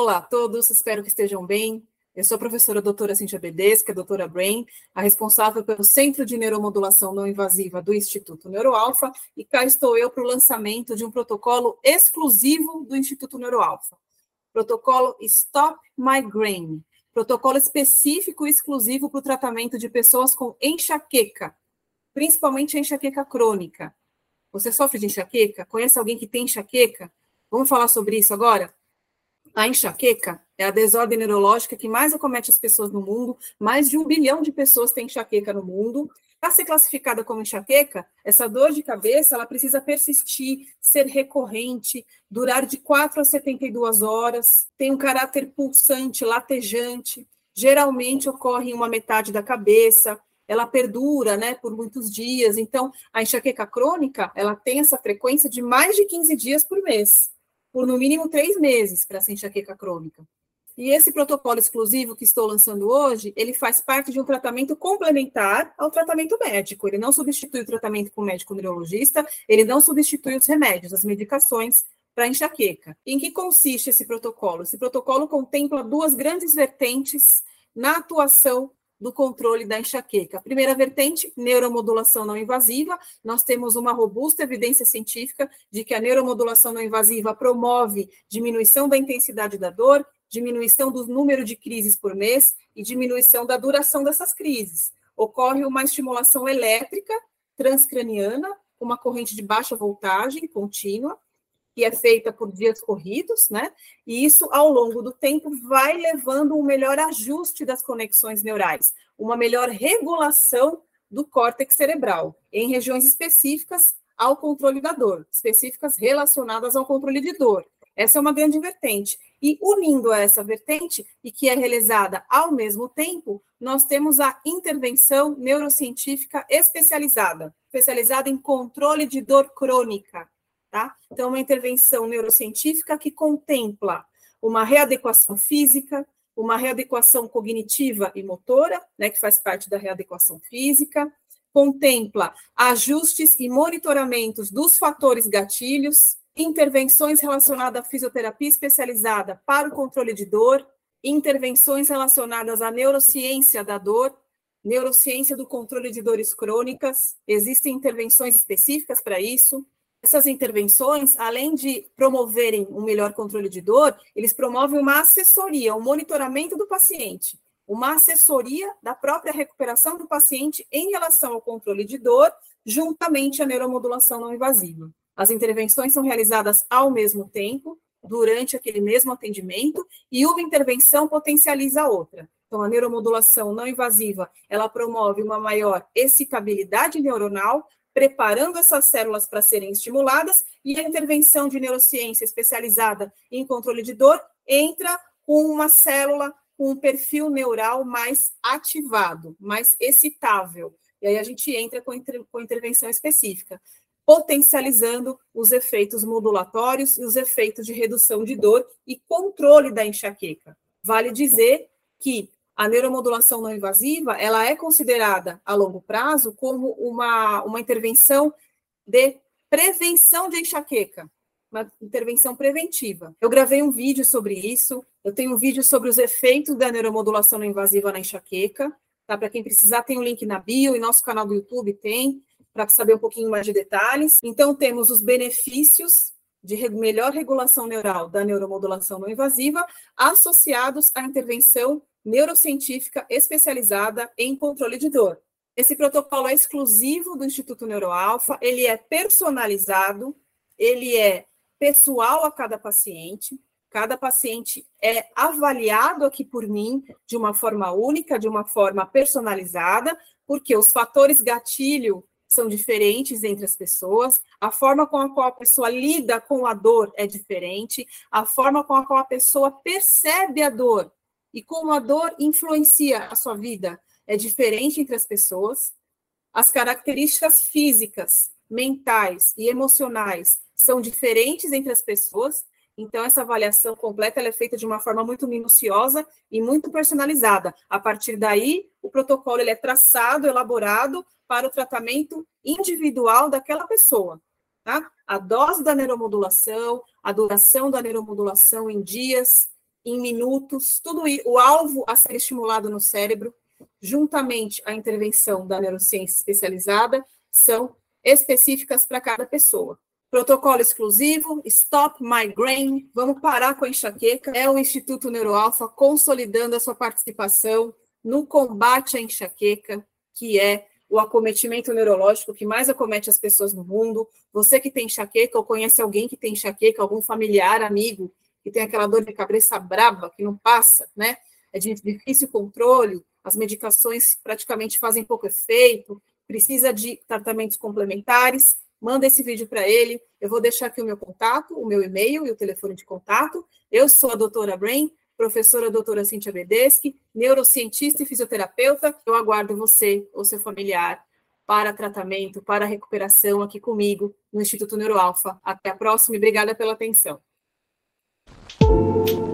Olá a todos, espero que estejam bem. Eu sou a professora doutora Cintia Bedesca, doutora Brain, a responsável pelo Centro de Neuromodulação Não Invasiva do Instituto Neuroalfa, e cá estou eu para o lançamento de um protocolo exclusivo do Instituto Neuroalfa. Protocolo Stop Migraine, protocolo específico e exclusivo para o tratamento de pessoas com enxaqueca, principalmente enxaqueca crônica. Você sofre de enxaqueca? Conhece alguém que tem enxaqueca? Vamos falar sobre isso agora? A enxaqueca é a desordem neurológica que mais acomete as pessoas no mundo. Mais de um bilhão de pessoas têm enxaqueca no mundo. Para ser classificada como enxaqueca, essa dor de cabeça ela precisa persistir, ser recorrente, durar de 4 a 72 horas, tem um caráter pulsante, latejante, geralmente ocorre em uma metade da cabeça, ela perdura, né, por muitos dias. Então, a enxaqueca crônica, ela tem essa frequência de mais de 15 dias por mês por no mínimo três meses para essa enxaqueca crônica. E esse protocolo exclusivo que estou lançando hoje, ele faz parte de um tratamento complementar ao tratamento médico. Ele não substitui o tratamento com o médico neurologista, ele não substitui os remédios, as medicações para enxaqueca. Em que consiste esse protocolo? Esse protocolo contempla duas grandes vertentes na atuação do controle da enxaqueca. Primeira vertente, neuromodulação não invasiva. Nós temos uma robusta evidência científica de que a neuromodulação não invasiva promove diminuição da intensidade da dor, diminuição do número de crises por mês e diminuição da duração dessas crises. Ocorre uma estimulação elétrica transcraniana, uma corrente de baixa voltagem contínua, que é feita por dias corridos, né? E isso, ao longo do tempo, vai levando um melhor ajuste das conexões neurais, uma melhor regulação do córtex cerebral, em regiões específicas ao controle da dor, específicas relacionadas ao controle de dor. Essa é uma grande vertente. E unindo a essa vertente, e que é realizada ao mesmo tempo, nós temos a intervenção neurocientífica especializada, especializada em controle de dor crônica, Tá? Então, uma intervenção neurocientífica que contempla uma readequação física, uma readequação cognitiva e motora, né, que faz parte da readequação física, contempla ajustes e monitoramentos dos fatores gatilhos, intervenções relacionadas à fisioterapia especializada para o controle de dor, intervenções relacionadas à neurociência da dor, neurociência do controle de dores crônicas, existem intervenções específicas para isso, essas intervenções, além de promoverem um melhor controle de dor, eles promovem uma assessoria, um monitoramento do paciente, uma assessoria da própria recuperação do paciente em relação ao controle de dor, juntamente à neuromodulação não invasiva. As intervenções são realizadas ao mesmo tempo, durante aquele mesmo atendimento, e uma intervenção potencializa a outra. Então, a neuromodulação não invasiva, ela promove uma maior excitabilidade neuronal, preparando essas células para serem estimuladas, e a intervenção de neurociência especializada em controle de dor entra com uma célula com um perfil neural mais ativado, mais excitável. E aí a gente entra com, inter, com intervenção específica, potencializando os efeitos modulatórios e os efeitos de redução de dor e controle da enxaqueca. Vale dizer que a neuromodulação não invasiva, ela é considerada a longo prazo como uma, uma intervenção de prevenção de enxaqueca, uma intervenção preventiva. Eu gravei um vídeo sobre isso, eu tenho um vídeo sobre os efeitos da neuromodulação não invasiva na enxaqueca, tá? Para quem precisar, tem o um link na bio e nosso canal do YouTube tem, para saber um pouquinho mais de detalhes. Então, temos os benefícios de melhor regulação neural da neuromodulação não invasiva associados à intervenção neurocientífica especializada em controle de dor. Esse protocolo é exclusivo do Instituto Neuroalfa, ele é personalizado, ele é pessoal a cada paciente, cada paciente é avaliado aqui por mim de uma forma única, de uma forma personalizada, porque os fatores gatilho são diferentes entre as pessoas, a forma com a qual a pessoa lida com a dor é diferente, a forma com a qual a pessoa percebe a dor e como a dor influencia a sua vida é diferente entre as pessoas. As características físicas, mentais e emocionais são diferentes entre as pessoas. Então, essa avaliação completa é feita de uma forma muito minuciosa e muito personalizada. A partir daí, o protocolo ele é traçado, elaborado para o tratamento individual daquela pessoa. Tá? A dose da neuromodulação, a duração da neuromodulação em dias, em minutos, tudo o alvo a ser estimulado no cérebro, juntamente à intervenção da neurociência especializada, são específicas para cada pessoa. Protocolo exclusivo, Stop Migraine, vamos parar com a enxaqueca, é o Instituto Neuroalfa consolidando a sua participação no combate à enxaqueca, que é o acometimento neurológico que mais acomete as pessoas no mundo. Você que tem enxaqueca ou conhece alguém que tem enxaqueca, algum familiar, amigo, tem aquela dor de cabeça braba que não passa, né? É de difícil controle, as medicações praticamente fazem pouco efeito, precisa de tratamentos complementares manda esse vídeo para ele. Eu vou deixar aqui o meu contato, o meu e-mail e o telefone de contato. Eu sou a doutora Brain, professora doutora Cintia Bedeschi, neurocientista e fisioterapeuta. Eu aguardo você ou seu familiar para tratamento, para recuperação aqui comigo no Instituto Neuroalfa. Até a próxima e obrigada pela atenção. Música